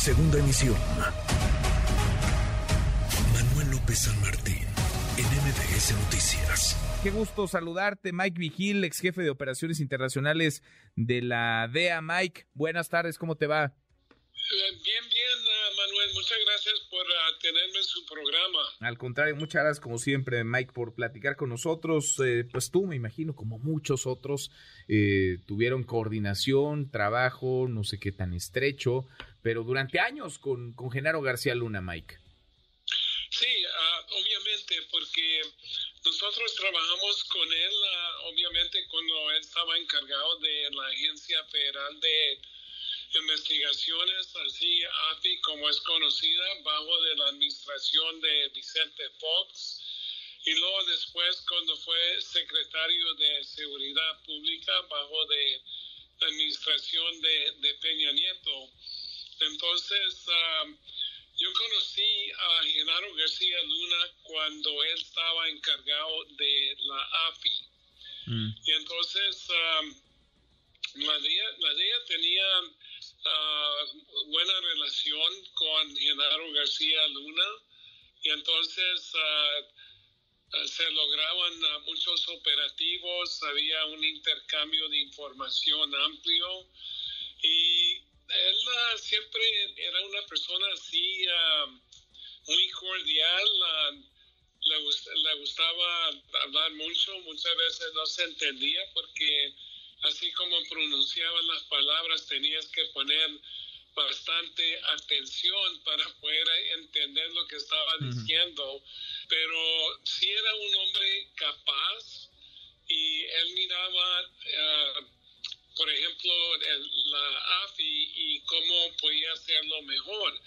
Segunda emisión. Manuel López San Martín, en MBS Noticias. Qué gusto saludarte, Mike Vigil, ex jefe de operaciones internacionales de la DEA. Mike, buenas tardes, ¿cómo te va? Bien, bien, uh, Manuel, muchas gracias por uh, tenerme en su programa. Al contrario, muchas gracias como siempre, Mike, por platicar con nosotros. Eh, pues tú, me imagino, como muchos otros, eh, tuvieron coordinación, trabajo, no sé qué tan estrecho, pero durante años con, con Genaro García Luna, Mike. Sí, uh, obviamente, porque nosotros trabajamos con él, obviamente, cuando él estaba encargado de la Agencia Federal de investigaciones, así AFI como es conocida, bajo de la administración de Vicente Fox. Y luego después, cuando fue secretario de Seguridad Pública, bajo de la administración de, de Peña Nieto. Entonces, um, yo conocí a Genaro García Luna cuando él estaba encargado de la AFI. Mm. Y entonces, um, la DEA, la DEA tenía uh, buena relación con Genaro García Luna y entonces uh, se lograban uh, muchos operativos, había un intercambio de información amplio y él siempre era una persona así muy cordial. Le, le, gustaba hablar mucho, muchas veces no se entendía porque así como pronunciaban las palabras, tenías que poner bastante atención para poder entender lo que estaba diciendo, pero sí era un hombre capaz y él miraba, uh, por ejemplo, el, la AFI y cómo podía hacerlo mejor.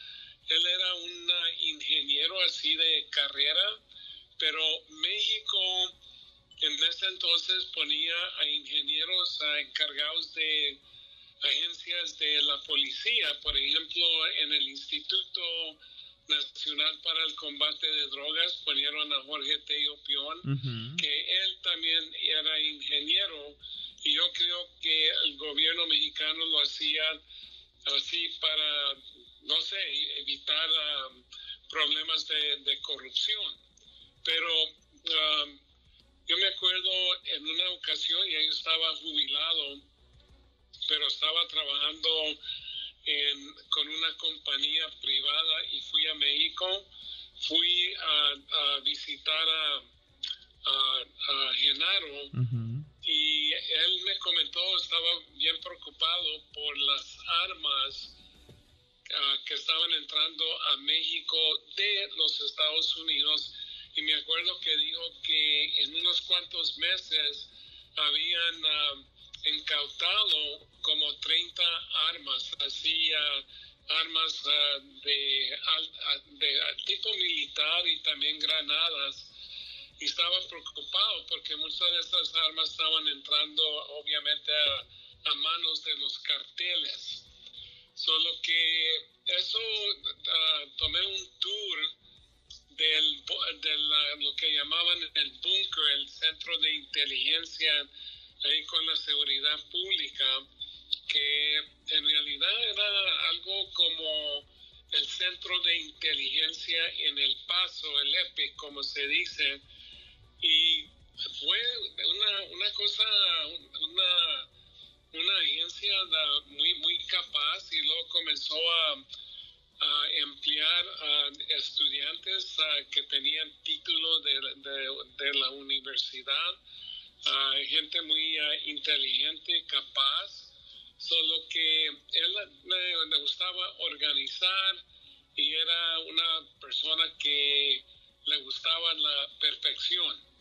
Él era un ingeniero así de carrera, pero México en ese entonces ponía a ingenieros encargados de agencias de la policía, por ejemplo, en el Instituto Nacional para el Combate de Drogas ponieron a Jorge Tello Pion, que él también era ingeniero, y yo creo que el gobierno mexicano lo hacía así para, no sé, evitar um, problemas de, de, corrupción. Pero um, yo me acuerdo en una ocasión, ya yo estaba jubilado, pero estaba trabajando en, con una compañía privada y fui a México. Fui a, a visitar a, a, Genaro y él me comentó, estaba bien preocupado por las armas uh, que estaban entrando a México de los Estados Unidos y me acuerdo que dijo que en unos cuantos meses habían uh, incautado como 30 armas, así uh, armas uh, de, de, tipo militar y también granadas. Y estaba preocupado porque muchas de estas armas estaban entrando obviamente a, a manos de los carteles. Solo que eso, tomé un tour del, de lo que llamaban el búnker, el centro de inteligencia ahí con la seguridad pública, que en realidad era algo como el centro de inteligencia en El Paso, el EPIC, como se dice, y fue una, una cosa, una, una agencia muy, muy capaz y luego comenzó a emplear a estudiantes que tenían título de, de, la universidad, gente muy inteligente, capaz, solo que él le, gustaba organizar y era una persona que le gustaba la perfección.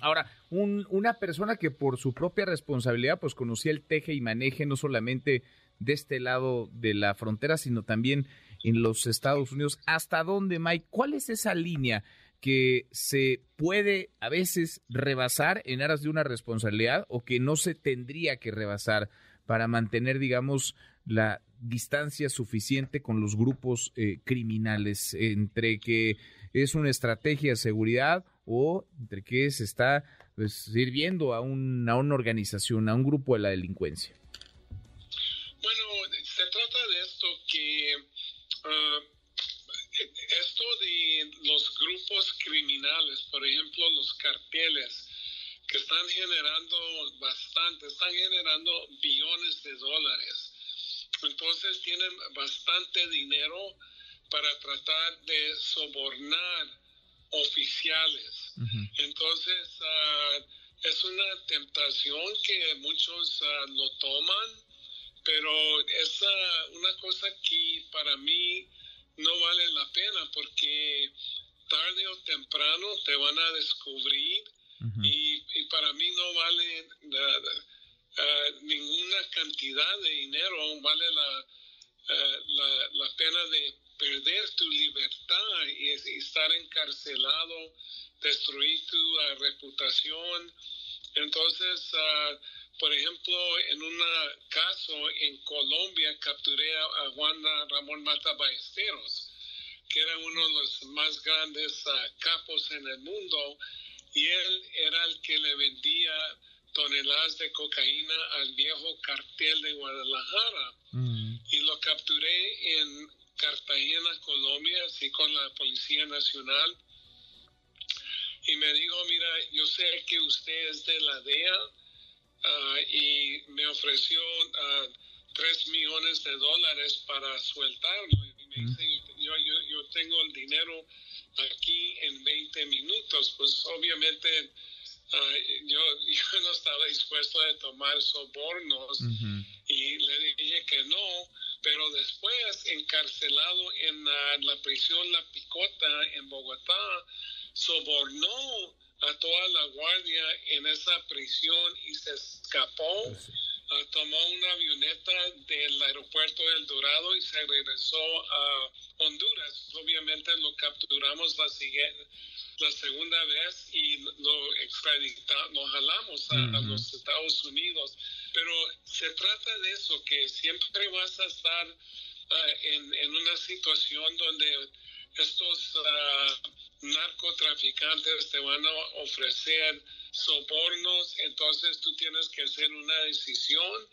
Ahora, un, una persona que por su propia responsabilidad pues conocía el teje y maneje no solamente de este lado de la frontera, sino también en los Estados Unidos. ¿Hasta dónde, Mike? ¿Cuál es esa línea que se puede a veces rebasar en aras de una responsabilidad o que no se tendría que rebasar para mantener, digamos, la distancia suficiente con los grupos eh, criminales entre que es una estrategia de seguridad o entre que se está pues, sirviendo a, una organización, a un grupo de la delincuencia? se trata de esto que uh, esto de los grupos criminales, por ejemplo, los carteles, que están generando bastante, están generando billones de dólares. Entonces tienen bastante dinero para tratar de sobornar oficiales. Entonces uh, es una tentación que muchos uh, lo toman, pero es una cosa que para mí no vale la pena porque tarde o temprano te van a descubrir y, y, para mí no vale uh, ninguna cantidad de dinero, vale la, uh, la, la, pena de perder tu libertad y, estar encarcelado, destruir tu uh, reputación. Entonces, por ejemplo, en un caso en Colombia capturé a, Juan Ramón Mata Ballesteros, que era uno de los más grandes uh, capos en el mundo, y él era el que le vendía toneladas de cocaína al viejo cartel de Guadalajara. Mm. Y lo capturé en Cartagena, Colombia, así con la Policía Nacional. Y me dijo, mira, yo sé que usted es de la DEA, Ah, y me ofreció uh, millones de dólares para sueltarlo. Y me dice, yo, yo, yo, tengo el dinero aquí en 20 minutos. Pues obviamente ah, yo, yo, no estaba dispuesto a tomar sobornos y le dije que no. Pero después, encarcelado en la prisión La Picota en Bogotá, sobornó a toda la guardia en esa prisión y se escapó. Pues ah, tomó una avioneta del aeropuerto del Dorado y se regresó a Honduras. Obviamente lo capturamos la, la segunda vez y lo extraditamos, lo jalamos a, los Estados Unidos. Pero se trata de eso, que siempre vas a estar ah, en, en, una situación donde estos uh, narcotraficantes te van a ofrecer sobornos, entonces tú tienes que hacer una decisión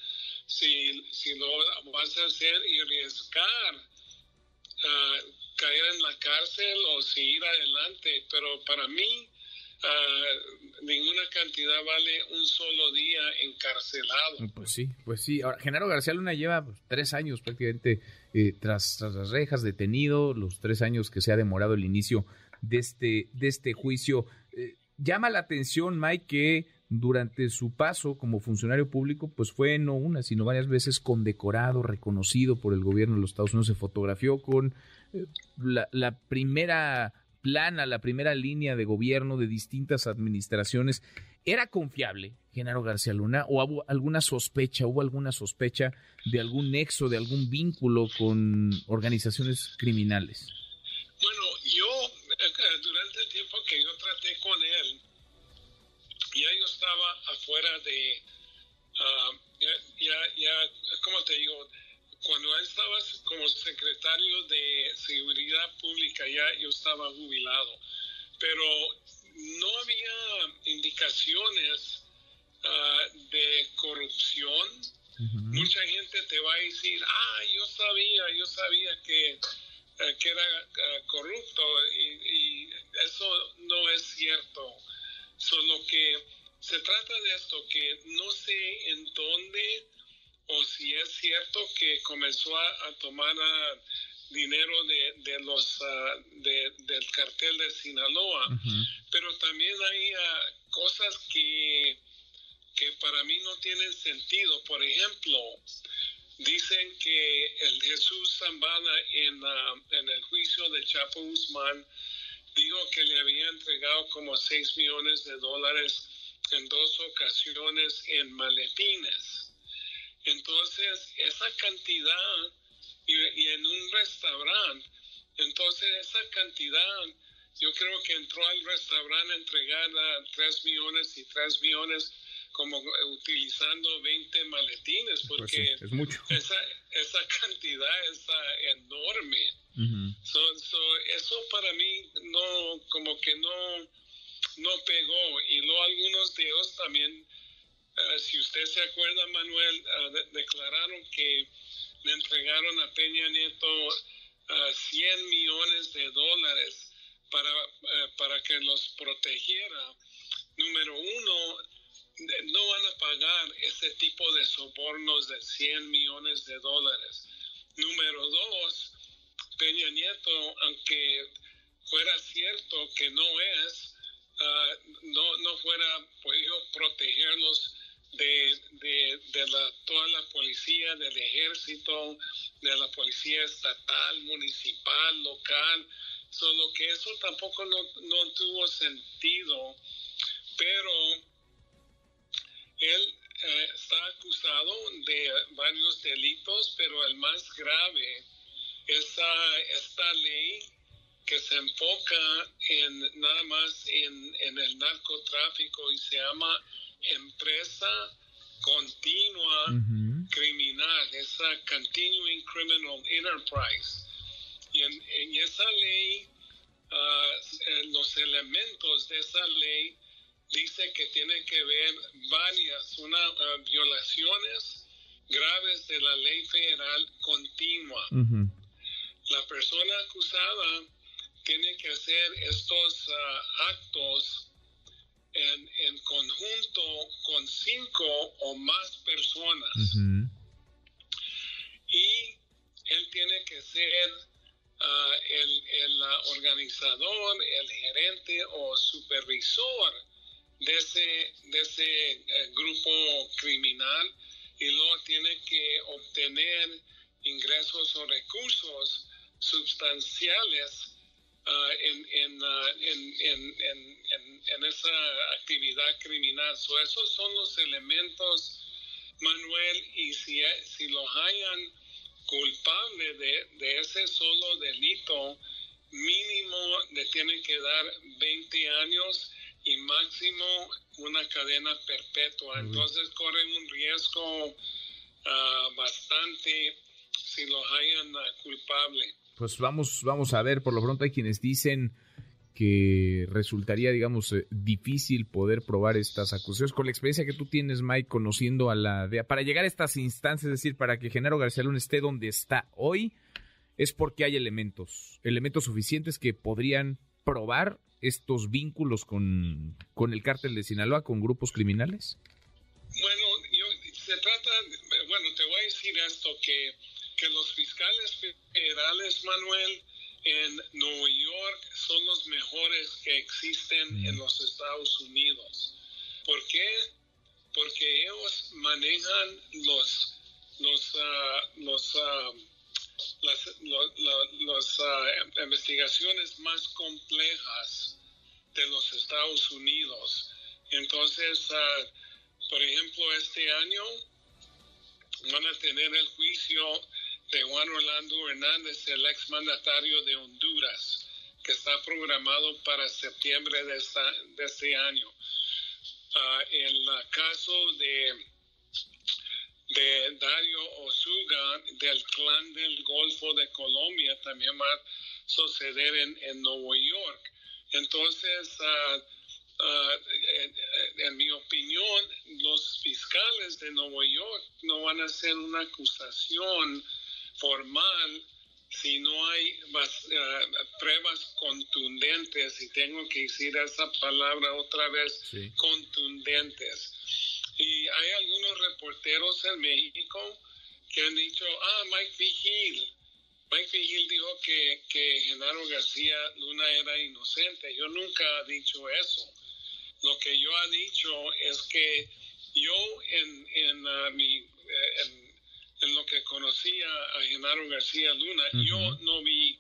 si, si lo vas a hacer y arriesgar uh, caer en la cárcel o si ir adelante. Pero para mí, uh, ninguna cantidad vale un solo día encarcelado. Pues sí, pues sí. Ahora, Genaro García Luna lleva pues, tres años prácticamente eh, tras, las rejas, detenido, los tres años que se ha demorado el inicio de este, de este juicio. Eh, llama la atención, Mike, que durante su paso como funcionario público, pues fue no una, sino varias veces condecorado, reconocido por el gobierno de los Estados Unidos. Se fotografió con eh, la primera plana, la primera línea de gobierno de distintas administraciones. ¿Era confiable Genaro García Luna o hubo alguna sospecha, hubo alguna sospecha de algún nexo, de algún vínculo con organizaciones criminales? Bueno, yo eh, durante el tiempo que yo traté con él, ya yo estaba afuera de, uh, ya, ya, como te digo, cuando él estaba como secretario de Seguridad Pública, ya yo estaba jubilado, pero no había indicaciones uh, de corrupción. Mucha gente te va a decir, ah, yo sabía, yo sabía que, uh, que era uh, corrupto y, y, eso no es cierto. Solo que se trata de esto, que no sé en dónde o si es cierto que comenzó a, a tomar a dinero de, de los uh, de, del cartel de Sinaloa, pero también hay uh, cosas que, que para mí no tienen sentido. Por ejemplo, dicen que el Jesús Zambada en, en el juicio de Chapo Guzmán dijo que le había entregado como 6 millones de dólares en dos ocasiones en maletines. Entonces, esa cantidad y, en un restaurante. Entonces esa cantidad, yo creo que entró al restaurante a entregar a 3 millones y 3 millones como utilizando 20 maletines, pues porque es mucho. Esa, esa cantidad es enorme. eso para mí no, como que no, no pegó. Y luego algunos de ellos también, uh, si usted se acuerda, Manuel, uh, de, declararon que le entregaron a Peña Nieto 100 millones de dólares para, para que los protegiera. Número uno, no van a pagar ese tipo de sobornos de 100 millones de dólares. Número dos, Peña Nieto, aunque fuera cierto que no es, ah, no, no fuera podido protegerlos de, de, de la, toda la policía, del ejército, de la policía estatal, municipal, local, solo que eso tampoco no, no tuvo sentido, pero él eh, está acusado de varios delitos, pero el más grave es esta ley que se enfoca en nada más en, en el narcotráfico y se llama empresa continua criminal, esa continuing criminal enterprise. Y en, esa ley, ah, los elementos de esa ley dice que tiene que ver varias, una, ah, violaciones graves de la ley federal continua. La persona acusada tiene que hacer estos ah, actos en, en, conjunto con cinco o más personas. Y él tiene que ser uh, el, el, organizador, el gerente o supervisor de ese, de ese eh, grupo criminal y luego tiene que obtener ingresos o recursos sustanciales en, en, uh, en, en, esa actividad criminal. So, esos son los elementos, Manuel, y si, si los hayan culpable de, de ese solo delito, mínimo le tienen que dar 20 años y máximo una cadena perpetua. Entonces corren un riesgo uh, bastante si los hayan uh, culpable. Pues vamos, vamos a ver, por lo pronto hay quienes dicen que resultaría, digamos, eh, difícil poder probar estas acusaciones. Con la experiencia que tú tienes, Mike, conociendo a la DEA, para llegar a estas instancias, es decir, para que Genaro García Luna esté donde está hoy, es porque hay elementos, elementos suficientes que podrían probar estos vínculos con, con el cártel de Sinaloa, con grupos criminales. Bueno, yo, se trata, bueno, te voy a decir esto, que, que los fiscales federales, Manuel, en Nueva York son los mejores que existen en los Estados Unidos. ¿Por qué? Porque ellos manejan los, los, uh, los, uh, las los, uh, investigaciones más complejas de los Estados Unidos. Entonces, por ejemplo, este año van a tener el juicio de Juan Orlando Hernández, el exmandatario de Honduras, que está programado para septiembre de, de este año. Uh, el caso de, de Dario Osuga del clan del Golfo de Colombia también va a suceder en, Nueva York. Entonces, uh, en, en, mi opinión, los fiscales de Nueva York no van a hacer una acusación formal si no hay uh, pruebas contundentes, y tengo que decir esa palabra otra vez, sí. contundentes. Y hay algunos reporteros en México que han dicho, ah, Mike Vigil. Mike Vigil dijo que, que Genaro García Luna era inocente. Yo nunca he dicho eso. Lo que yo he dicho es que yo en, en uh, mi... Eh, en, en lo que conocía a Genaro García Luna, yo no vi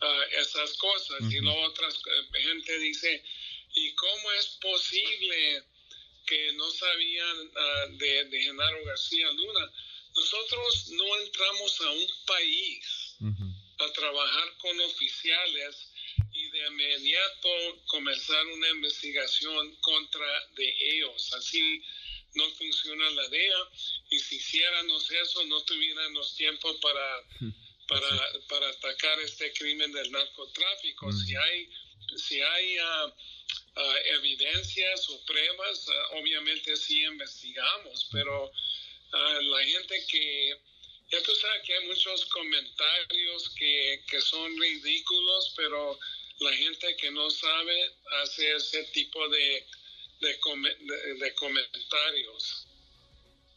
uh, esas cosas. Y luego otra uh, gente dice, ¿y cómo es posible que no sabían uh, de, de, Genaro García Luna? Nosotros no entramos a un país a trabajar con oficiales y de inmediato comenzar una investigación contra de ellos. Así no funciona la DEA y si hiciéramos eso no tuviéramos tiempo para, para, para atacar este crimen del narcotráfico. Si hay, si hay uh, uh, evidencias o pruebas, uh, obviamente sí investigamos, pero la gente que, ya tú sabes que hay muchos comentarios que, que son ridículos, pero la gente que no sabe hace ese tipo de, de, comentarios.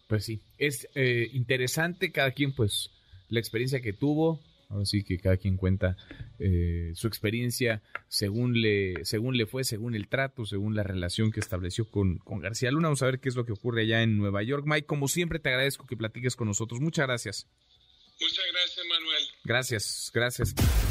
Pues sí, es eh, interesante cada quien, pues, la experiencia que tuvo. Ahora sí que cada quien cuenta eh, su experiencia según le, según le fue, según el trato, según la relación que estableció con, con García Luna. Vamos a ver qué es lo que ocurre allá en Nueva York. Mike, como siempre, te agradezco que platiques con nosotros. Muchas gracias. Muchas gracias, Manuel. Gracias, gracias.